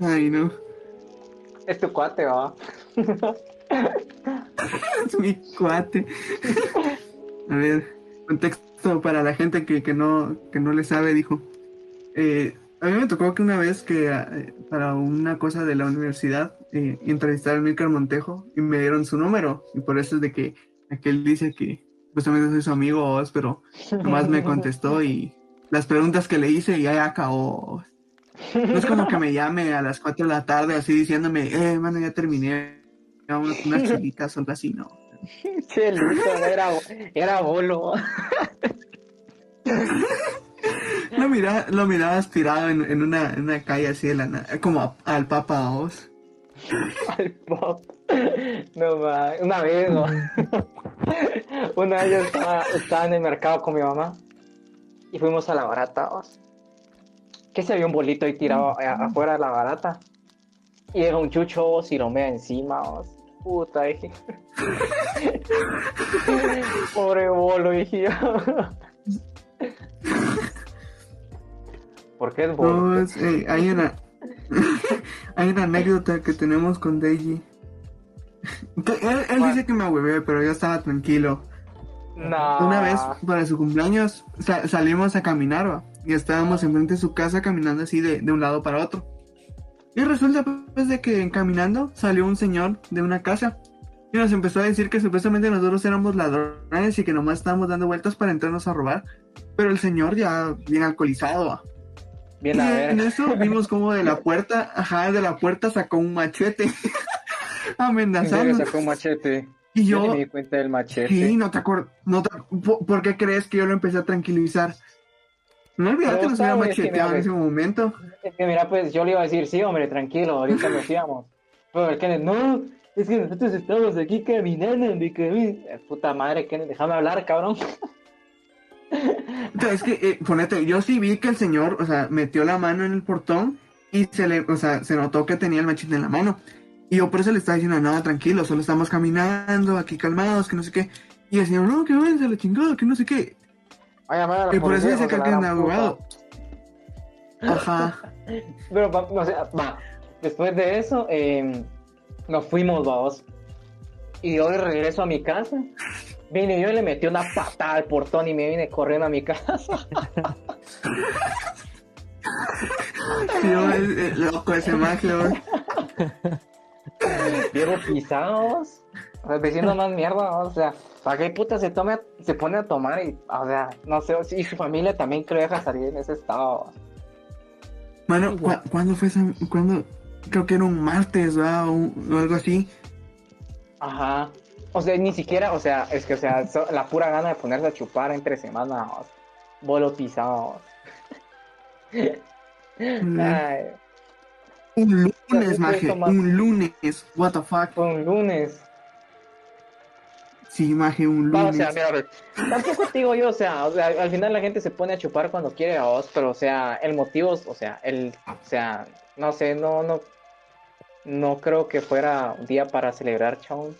Ay, no. Es tu cuate, va. Es mi cuate. A ver, contexto para la gente que, que no, que no le sabe, dijo. Eh, a mí me tocó que una vez que eh, para una cosa de la universidad eh, entrevistar a Milcar Montejo y me dieron su número. Y por eso es de que aquel dice que justamente soy su amigo, pero nomás me contestó y las preguntas que le hice ya acabó. No es como que me llame a las 4 de la tarde así diciéndome, eh, mano, ya terminé. Vamos unas chilitas o no. Chelito, era, era bolo. Lo miraba, lo mirabas tirado en, en una, en una calle así de la como a- al Papa Oz. Al pop. No ma, una vez, ¿no? Una vez yo estaba, estaba en el mercado con mi mamá y fuimos a la barata. Que se había un bolito ahí tirado a- afuera de la barata. Y era un chucho vos, y lo mea encima. Puta, dije. Pobre bolo, dije yo. ¿Por qué es bolo? No, es, eh, hay una hay una anécdota que tenemos con Deji. Él, él dice que me ahuevé, pero yo estaba tranquilo. No. Una vez para su cumpleaños sa- salimos a caminar ¿va? y estábamos enfrente de su casa caminando así de, de un lado para otro. Y resulta pues de que caminando salió un señor de una casa y nos empezó a decir que supuestamente nosotros éramos ladrones y que nomás estábamos dando vueltas para entrarnos a robar. Pero el señor ya bien alcoholizado. Bien Y a ver. en eso vimos como de la puerta, ajá, de la puerta sacó un machete ¿En serio amenazando. sacó un machete? Y Yo yo, me di cuenta del machete. Sí, no te acuerdas. No te- ¿por, por qué crees que yo lo empecé a tranquilizar? No olvidar Pero que nos que macheteado en ese momento. Es que mira, pues yo le iba a decir, sí, hombre, tranquilo, ahorita nos íbamos. Pero el Kenneth, no, es que nosotros estamos aquí caminando, mi Eh, Puta madre, Kenneth, déjame hablar, cabrón. Es que, eh, ponete, yo sí vi que el señor, o sea, metió la mano en el portón y se le, o sea, se notó que tenía el machete en la mano. Y yo por eso le estaba diciendo, no, tranquilo, solo estamos caminando, aquí calmados, que no sé qué. Y el señor, no, que váyanse a la chingada, que no sé qué. Vaya, madre, la Y por eso dice que puta. abogado. Ajá. Pero, va- o sea, va, después de eso, eh, nos fuimos, vamos. Y yo de regreso a mi casa, vine yo y le metí una patada al portón y me vine corriendo a mi casa. Tío, es, es loco ese mago. Diego pisados. Diciendo más mierda, o sea, ¿para qué puta se tome, se pone a tomar y, o sea, no sé, y su familia también que lo deja salir en ese estado. Mano, ¿cu- ¿cuándo fue esa? ¿Cuándo? Creo que era un martes, ¿verdad? O, algo así. Ajá. O sea, ni siquiera, o sea, es que, o sea, so- la pura gana de ponerse a chupar entre semanas, bolo pisado. Ay, Un lunes, maje. Un lunes. What the fuck. fue un lunes. Sí, maje, un o lunes. sea, mira, tampoco te digo yo, o sea, o sea, al final la gente se pone a chupar cuando quiere a vos, pero o sea, el motivo, o sea, el, o sea, no sé, no, no, no creo que fuera un día para celebrar, chavos.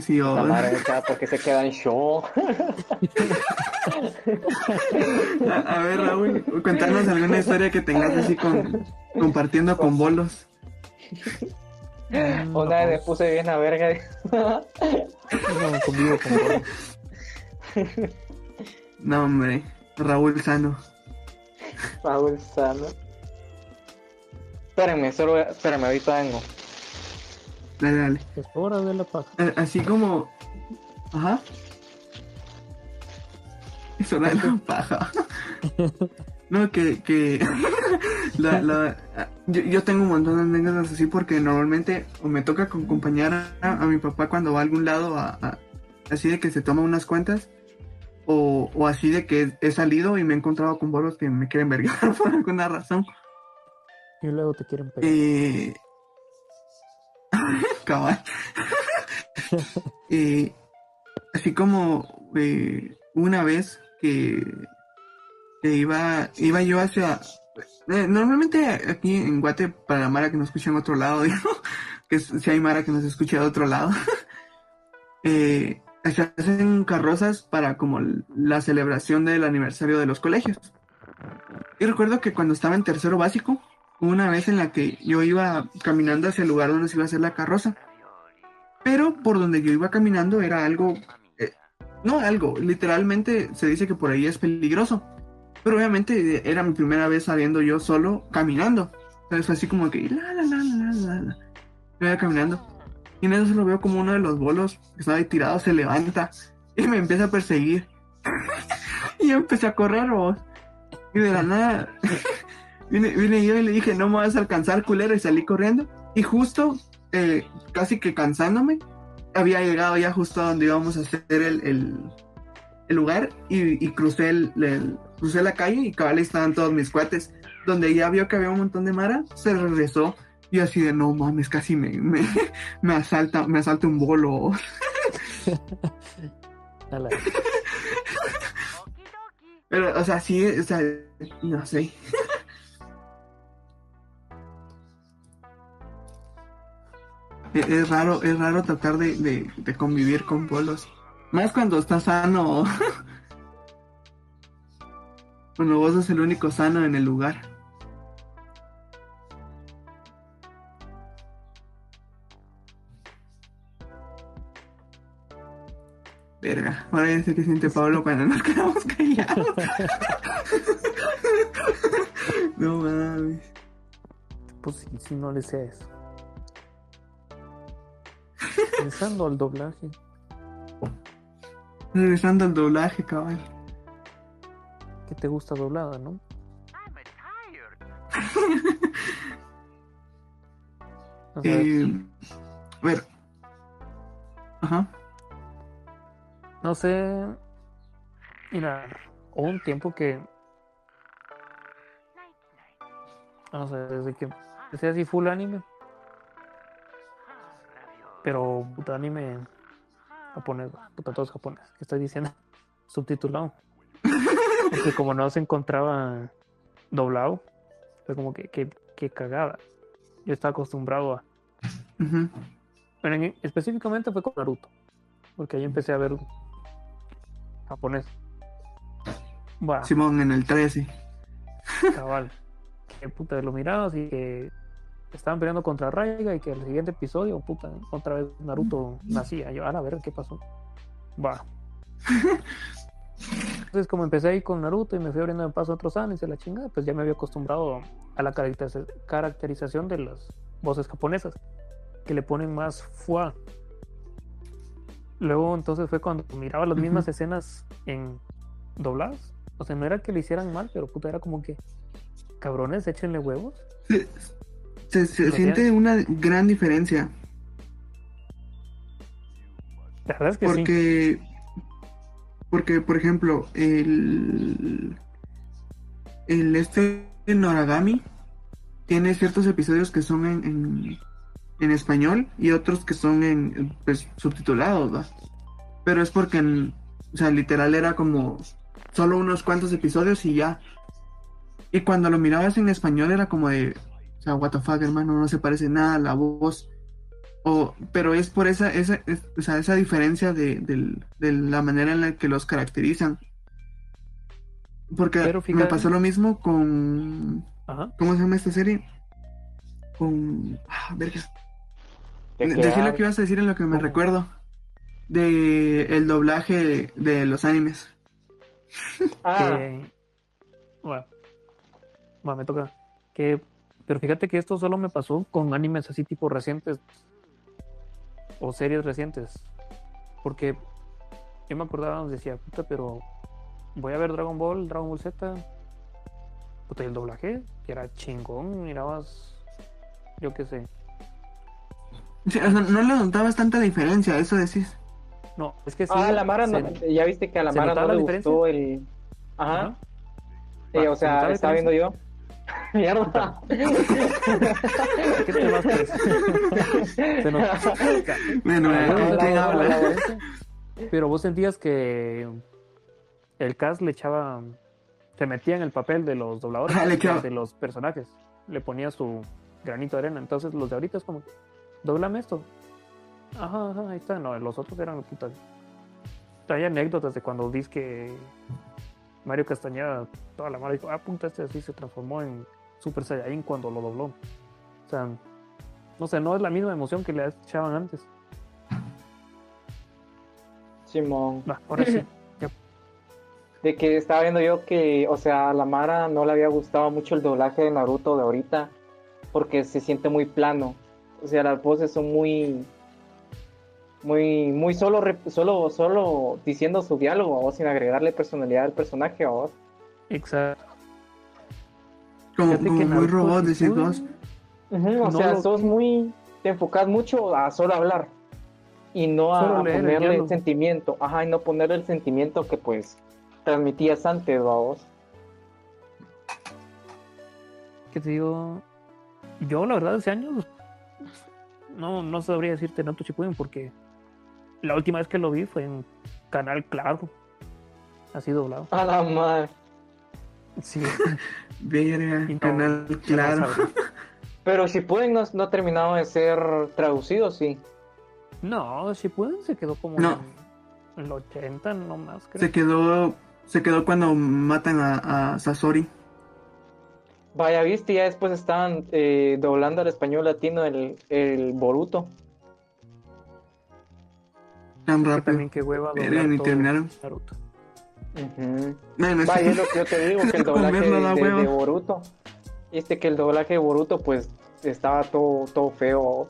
Pues. La madre, sea, porque se queda en show. a, a ver, Raúl, cuéntanos alguna historia que tengas así con compartiendo con bolos. Mm, Una vez me no, puse bien a verga. no con. No, hombre. Raúl Sano. Raúl Sano. Espérenme, solo, espérenme, ahorita vengo. Dale, dale. Hora de la paja. Así como. Ajá. Eso era la paja. No, que. que la, la- yo, yo tengo un montón de anécdotas así porque normalmente o me toca acompañar a, a mi papá cuando va a algún lado a, a- así de que se toma unas cuentas. o, o así de que he salido y me he encontrado con bolos que me quieren vergar por alguna razón. Y luego te quieren pegar. Eh... cabal. Eh, así como eh, una vez que, iba, iba yo hacia... eh, normalmente aquí en Guate, para la Mara que nos escucha en otro lado, digo, que si hay Mara que nos escucha de otro lado, se hacen carrozas para como la celebración del aniversario de los colegios. Y recuerdo que cuando estaba en tercero básico, una vez en la que yo iba caminando hacia el lugar donde se iba a hacer la carroza. Pero por donde yo iba caminando era algo, eh, no algo, literalmente se dice que por ahí es peligroso. Pero obviamente eh, era mi primera vez saliendo yo solo caminando. Entonces fue así como que la la la la la la. Yo iba caminando. Y en eso se lo veo como uno de los bolos que estaba ahí tirado se levanta y me empieza a perseguir. y yo empecé a correr, vos. Y de la nada vine, vine yo y le dije, no me vas a alcanzar, culero, y salí corriendo. Y justo, eh, casi que cansándome, había llegado ya justo a donde íbamos a hacer el, el, el lugar y, y crucé, el, el- crucé la calle y cabal estaban todos mis cuates. Donde ya vio que había un montón de mara, se regresó y así de, no mames, casi me, me, me asalta, me asalta un bolo. Pero, o sea, sí, o sea, no sé. Es, raro, es raro tratar de, de, convivir con bolos. Más cuando estás sano. cuando vos sos el único sano en el lugar. Verga, ahora ya sé qué siente Pablo cuando nos quedamos callados. no mames. Pues si, no le sea eso. Pensando al doblaje. Regresando al doblaje, cabal. que te gusta doblada, ¿no? Sea, Eh, a ver. Ajá. no sé. Mira, hubo un tiempo que. No sé, desde que empecé así full anime. Pero puta anime japonés, puta todo es japonés. ¿Qué estoy diciendo? Subtitulado. Porque como no se encontraba doblado, fue como que, que, que cagada. Yo estaba acostumbrado a. En- específicamente fue con Naruto. Porque ahí empecé a ver japonés. Simón en el 13. cabal. Que puta, lo mirabas y que estaban peleando contra Raiga y que el siguiente episodio, puta, otra vez Naruto nacía. Yo, a ver qué pasó. Va. Entonces, como empecé ahí con Naruto y me fui abriendo de paso a otros animes y la chingada, pues ya me había acostumbrado a la caracteriza- caracterización de las voces japonesas, que le ponen más fuá. Luego, entonces fue cuando miraba las mismas escenas en dobladas. O sea, no era que le hicieran mal, pero puta, era como que, cabrones, échenle huevos. Se, siente una gran diferencia. La verdad es que sí. Porque, porque por ejemplo, el, el este Noragami tiene ciertos episodios que son en, en, en español y otros que son en pues, subtitulados, ¿va? Pero es porque, en- o sea, literal era como solo unos cuantos episodios y ya. Y cuando lo mirabas en español era como de, sea, what the fuck, hermano, no se parece nada a la voz. O, pero es por esa, esa, es- o sea, esa diferencia de, del- de la manera en la que los caracterizan. Porque me pasó lo mismo con. Ajá. ¿Cómo se llama esta serie? Con. Ah, Decir lo que ibas a decir en lo que me ¿Cómo? recuerdo. De el doblaje de los animes. Ah, que bueno, va, me toca que pero fíjate que esto solo me pasó con animes así tipo recientes o series recientes porque yo me acordaba donde decía puta pero voy a ver Dragon Ball Dragon Ball Z puta y el doblaje que era chingón mirabas yo qué sé Sí, o sea, no le notabas tanta diferencia, eso decís. No, es que sí. Ah, la Mara, se- no- ya viste que a la ¿se Mara no la le diferencia? gustó el. Ajá. O ¿se sea, la estaba viendo yo. Mierda. ¿Qué te vas? Se notaba. Bueno, Ah, ¿quién no, ¿quién no, habla? Pero vos sentías que el cast le echaba, se metía en el papel de los dobladores, echaba. de los personajes, le ponía su granito de arena. Entonces los de ahorita es como, doblame esto. Ajá, ajá, ahí está. No, los otros eran puta. Hay anécdotas de cuando dices que Mario Castañeda, toda la mala dijo, ah, puta, este así se transformó en Super Saiyajin cuando lo dobló. O sea, no sé, no es la misma emoción que le echaban antes. Simón. Va, ahora sí. De que estaba viendo yo que, o sea, a la Mara no le había gustado mucho el doblaje de Naruto de ahorita porque se siente muy plano. O sea, las voces son muy muy muy solo solo solo diciendo su diálogo o sin agregarle personalidad al personaje o Exacto. Como, como que muy robot, muy- vos. o No sea, lo- sos muy te enfocas mucho a solo hablar y no a, a leer ponerle el sentimiento, ajá, y no ponerle el sentimiento que pues transmitías antes, vos. que te digo, yo la verdad hace años no, no sabría decirte Naruto Shippuden porque la última vez que lo vi fue en Canal Claro, así doblado. A la madre. Sí, Verga, y no- canal claro. Pero si pueden no, no ha terminado de ser traducido, sí. No, Shippuden se quedó como No. en el 80 nomás, creo. Se quedó, se quedó cuando matan a, a Sasori. Vaya, viste, ya después estaban eh, doblando al español latino el, el Boruto. Tan Que rápido. también qué hueva Verga, doblar ni todo terminaron. Naruto. Ujú. Bueno, Vaya, es lo que yo te digo, que el doblaje de, de- de Boruto. Este que el doblaje de Boruto, pues, estaba todo, todo feo.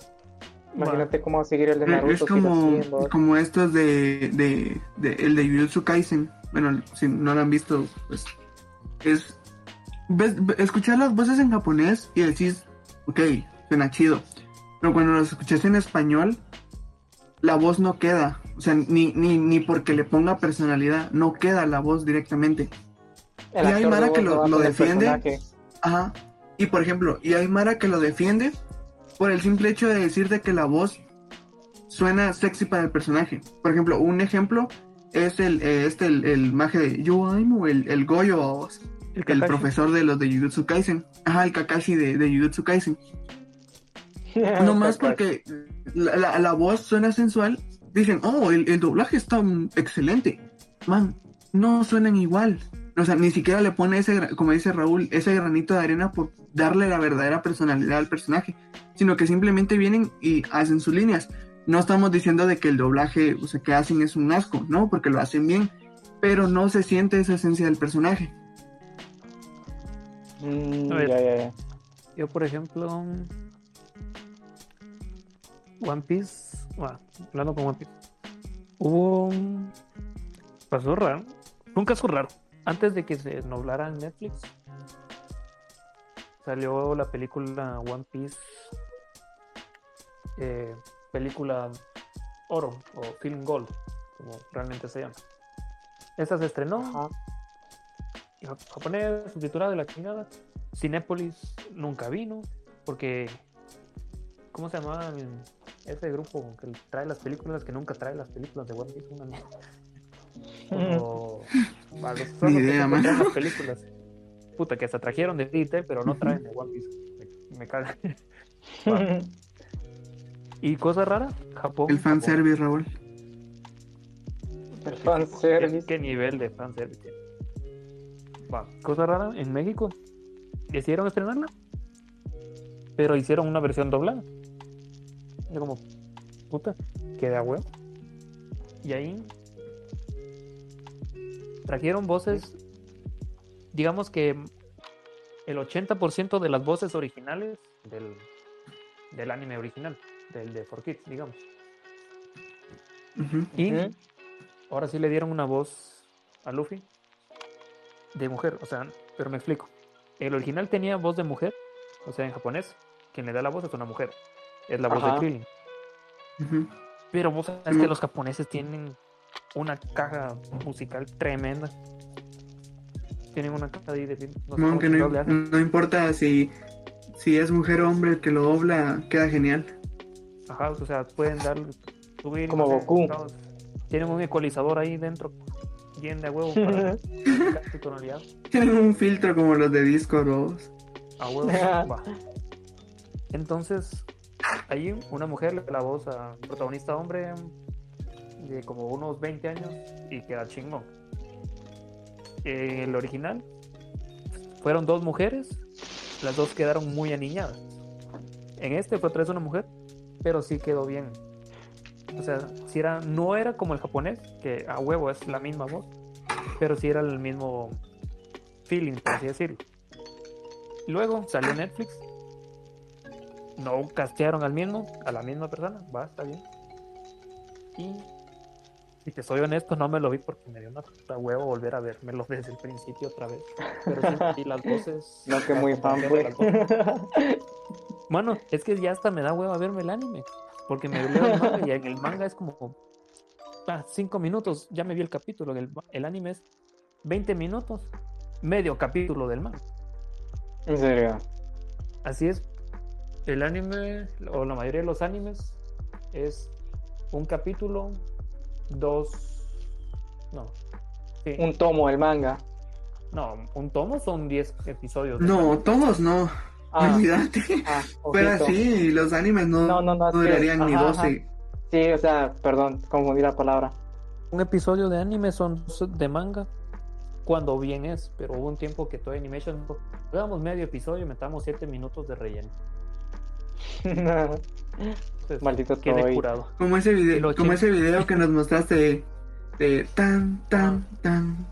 Imagínate cómo va a seguir el de Naruto. es si como, ¿no? como estos de, de, de el de Jujutsu Kaisen. Bueno, si no lo han visto, pues es ves, ve- escuchar las voces en japonés y decís, ok, suena chido. Pero cuando los escuchas en español, la voz no queda. O sea, ni, ni, ni porque le ponga personalidad, no queda la voz directamente. El y hay Mara que lo- lo el defiende. Ajá. Y por ejemplo, y hay Mara que lo defiende por el simple hecho de decirte que la voz suena sexy para el personaje. Por ejemplo, un ejemplo es el eh, este el, el maje de Yoaimu, el, el Goyo, el, Kakashi. profesor de los de Jujutsu Kaisen. Ajá, el Kakashi de, de Jujutsu Kaisen. No más porque la, la- la voz suena sensual, dicen, oh, el, el doblaje está excelente. Man, no suenan igual. O sea, ni siquiera le pone ese, como dice Raúl, ese granito de arena por darle la verdadera personalidad al personaje, sino que simplemente vienen y hacen sus líneas. No estamos diciendo de que el doblaje, o sea, que hacen es un asco, ¿no? Porque lo hacen bien, pero no se siente esa esencia del personaje. Mm, A ver. ya, ya, ya. Yo, por ejemplo, One Piece, bueno, hablando con One Piece, hubo un... pasó raro, un caso raro. Antes de que se noblara en Netflix, salió la película One Piece, eh, película oro o film gold, como realmente se llama. Esta se estrenó, Ajá. en japonés, subtitulada de la chingada. Cinépolis nunca vino, porque. ¿Cómo se llama el- ese grupo que trae las películas, que nunca trae las películas de One Piece? Una. Como- a los- que idea, man. las películas. Puta, que hasta trajeron de Disney, pero no traen de One Piece. Me, me. Y cosa rara, Japón. El Japón. fanservice, Raúl. El ¿Qué, fanservice. qué nivel de fanservice tiene? Va, cosa rara, en México decidieron estrenarla, pero hicieron una versión doblada. Yo como, puta, queda huevo. Y ahí trajeron voces, digamos que el 80% de las voces originales del, del anime original, del de 4Kids, digamos. Y ahora sí le dieron una voz a Luffy de mujer, o sea, pero me explico. El original tenía voz de mujer, o sea, en japonés, quien le da la voz es una mujer, es la voz Ajá. de Krillin. Pero vos sabes que los japoneses tienen una caja musical tremenda. Tienen una caja de... de- no No, que importa si, si es mujer o hombre el que lo dobla, queda genial. Ajá, o sea, pueden dar, subir. Como Goku. Tienen un ecualizador ahí dentro, bien de huevo para. Tienen un filtro como los de Discord. A huevo. Entonces, ahí una mujer le da la voz a un protagonista hombre de como unos 20 años y queda chingón. En el original fueron dos mujeres, las dos quedaron muy aniñadas. En este fue otra vez una mujer, pero sí quedó bien. O sea, si era, no era como el japonés, que a huevo es la misma voz, pero sí era el mismo feeling, por así decirlo. Luego salió Netflix. No castearon al mismo, a la misma persona, va, está bien. Y si te soy honesto, no me lo vi porque me dio una puta huevo volver a vérmelo desde el principio otra vez. Pero sí, y las voces. No, que muy fan, voces. Mano, es que ya hasta me da hueva verme el anime. Porque me leo el manga y en el manga es como. Ah, cinco minutos, ya me vi el capítulo. El, el anime es 20 minutos, medio capítulo del manga. En serio. Así es. El anime, o la mayoría de los animes, es un capítulo, dos. No. Sí, Un tomo, el manga. No, un tomo son 10 episodios. No, manga. todos no. Ah, Olvídate. ah, Pero ojito. sí, los animes no, No, no, no, que- durarían ni ajá, 12. Sí, o sea, perdón, confundí la palabra. Un episodio de anime son de manga, cuando bien es, pero hubo un tiempo que todo Animation dábamos medio episodio y metábamos 7 minutos de relleno. Maldito quedé Toei. curado. Como ese video, como ese video que nos mostraste de, de tan, tan, tan,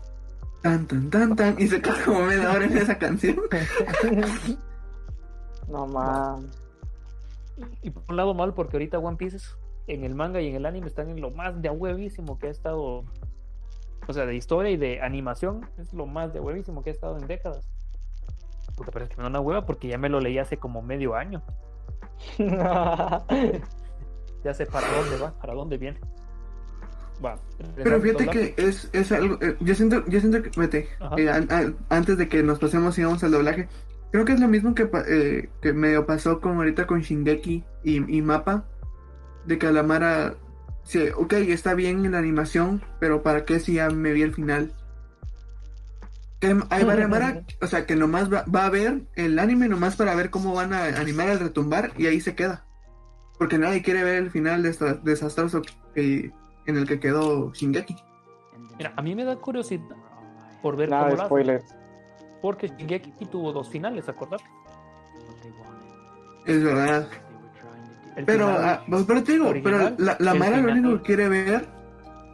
tan, tan, tan, tan, y se queda como media hora en esa canción. no man. Y por un lado mal, porque ahorita One Piece es- en el manga y en el anime están en lo más de huevísimo que ha estado. O sea, de historia y de animación, es lo más de huevísimo que ha estado en décadas. Porque parece que me da una hueva porque ya me lo leí hace como medio año. Ya sé para dónde va, para dónde viene. Va. Pero fíjate que es, es algo, eh, yo siento, yo siento que, vete, eh, an- an- antes de que nos pasemos y vamos al doblaje, creo que es lo mismo que, eh, que medio pasó con ahorita con Shingeki y, y Mapa, de que a la Mara, sí, ok, está bien en la animación, pero ¿para qué si ya me vi el final? Que hay varias Mara, o sea, que nomás va, va a ver el anime nomás para ver cómo van a animar al retumbar y ahí se queda. Porque nadie quiere ver el final desa- desastroso que, en el que quedó Shingeki. Mira, a mí me da curiosidad por ver Nada cómo de lo spoilers. Porque Shingeki tuvo dos finales, ¿acordás? Es verdad. El Pero, final ah, pues, pero te digo, pero la, la Mara lo único que quiere ver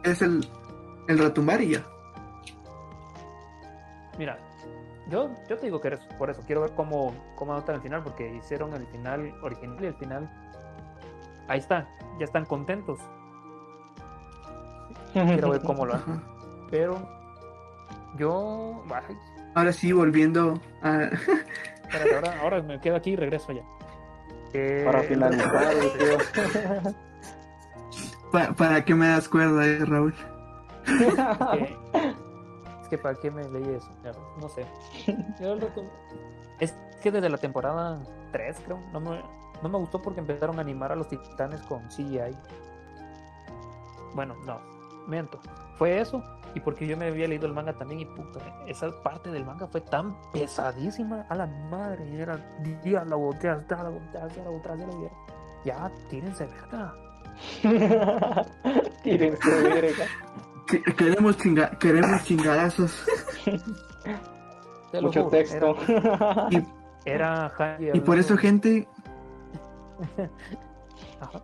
es el, el retumbar y ya. Mira, yo, yo te digo que eres por eso. Quiero ver cómo, cómo anotan el final, porque hicieron el final original y el final. Ahí está, ya están contentos. Quiero ver cómo lo hacen. Pero yo. ay, Ahora sí, volviendo a... espérate, ahora, ahora me quedo aquí y regreso ya. Eh, Para finalizar, retumbar, tío. pa- ¿Para qué me das cuerda, eh, Raúl? que- es que para qué me leí eso, no sé. Yo Es que desde la temporada 3, creo, no me, no me gustó porque empezaron a animar a los titanes con CGI. Bueno, no, miento. Fue eso, y porque yo me había leído el manga también, y puta, esa parte del manga fue tan pesadísima a la madre, y era diálogo, tras diálogo, tras diálogo, tras diálogo. Ya, tírense verga. Tírense, verga. Que- Queremos, chinga queremos chingadazos. Mucho juro, texto. Y, Era, por eso, gente, Ajá.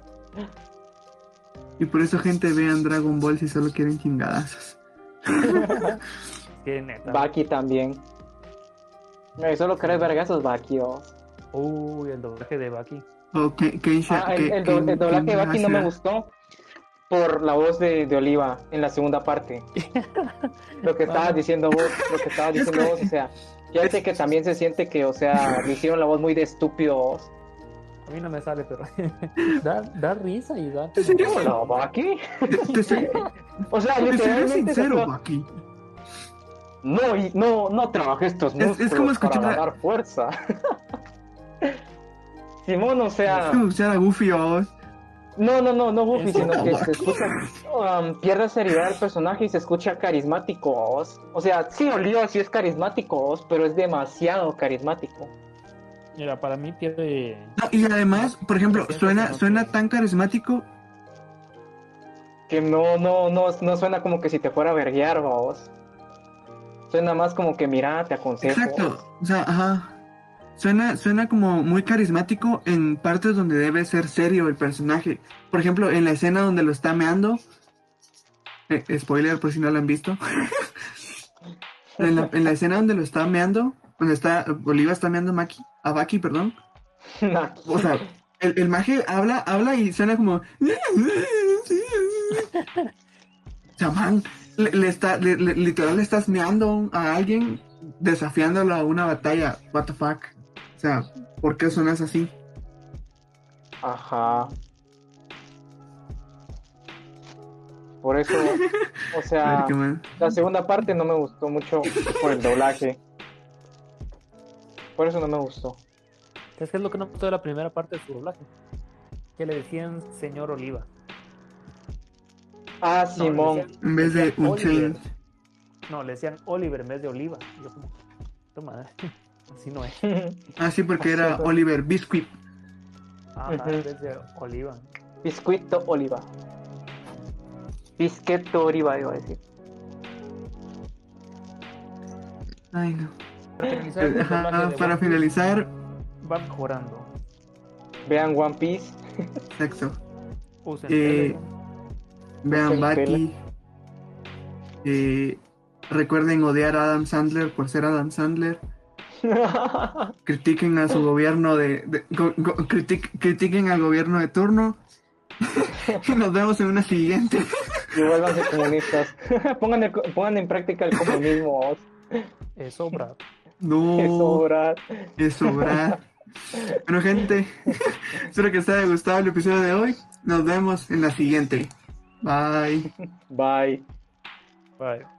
y por eso, gente, vean Dragon Ball si solo quieren chingadazos. Neta. Baki también. No, solo querés vergazos, Baki. oh. Uy, el doblaje de Baki. O Ken- Kensha- Ah, el, el do- el Ken- doblaje de Baki no me gustó por la voz de, de Oliva en la segunda parte. Lo que estabas diciendo vos, lo que estabas Es diciendo que- vos, o sea, fíjate que también se siente que, o sea, le hicieron la voz muy de estúpido. vos. A mí no me sale, pero da, da risa y da. ¿En serio? Hola, Baki. Te, te O sea, te sincero, sacó- Baki. No, y no, no trabajé estos Es- es músculos como escuchar para ganar fuerza. Simón, o Es sea, como escuchar a Goofy. No, no, no, no Buffy, sino no, que se escucha, um, pierde seriedad el personaje y se escucha carismático. os. O sea, sí, Oliva sí es carismático, os, pero es demasiado carismático. Mira, para mí pierde. No, y además, por ejemplo, suena, suena tan carismático. Que no, no, no, no suena como que si te fuera a verguear, vos. Suena más como que mira, te aconsejo. Exacto. O sea, ajá. Suena, suena como muy carismático en partes donde debe ser serio el personaje. Por ejemplo, en la escena donde lo está meando. eh, spoiler por si no lo han visto. en, la, en la escena donde lo está meando, donde está Oliva está meando a Maki, a Baki, perdón. O sea, el, el maje habla, habla y suena como. Man, le, le está, le- le- literal le estás meando a alguien, desafiándolo a una batalla. What the fuck. O sea, ¿por qué suenas así? Ajá. Por eso, o sea, la segunda parte no me gustó mucho por el doblaje. Por eso no me gustó. ¿Sabes qué es lo que no me gustó de la primera parte de su doblaje? Que le decían señor Oliva. Ah, No, Simón. decían- En vez de Unchained. Oliver. No, le decían Oliver en vez de Oliva. Y Yo como, toma, así no es. Ah, sí, porque era Oliver Biscuit. Ajá, Ujú. en vez de Oliva. Biscuito Oliva. Bisqueto Oliva, iba a decir. Ay, no. Para finalizar, Ajá, para finalizar, Va mejorando. Vean One Piece. exacto. Usen Eh. Vean Baki. Eh, recuerden odiar a Adam Sandler por ser Adam Sandler. Critiquen a su gobierno de. de- go- go- critic- critiquen al gobierno de turno. y nos vemos en una siguiente. y vuélvanse comunistas. pongan, el- pongan en práctica el comunismo. vos. Eso, Brad. No. Eso, Brad. Eso, Brad. Bueno, gente, espero que les haya gustado el episodio de hoy. Nos vemos en la siguiente. Bye. Bye. Bye.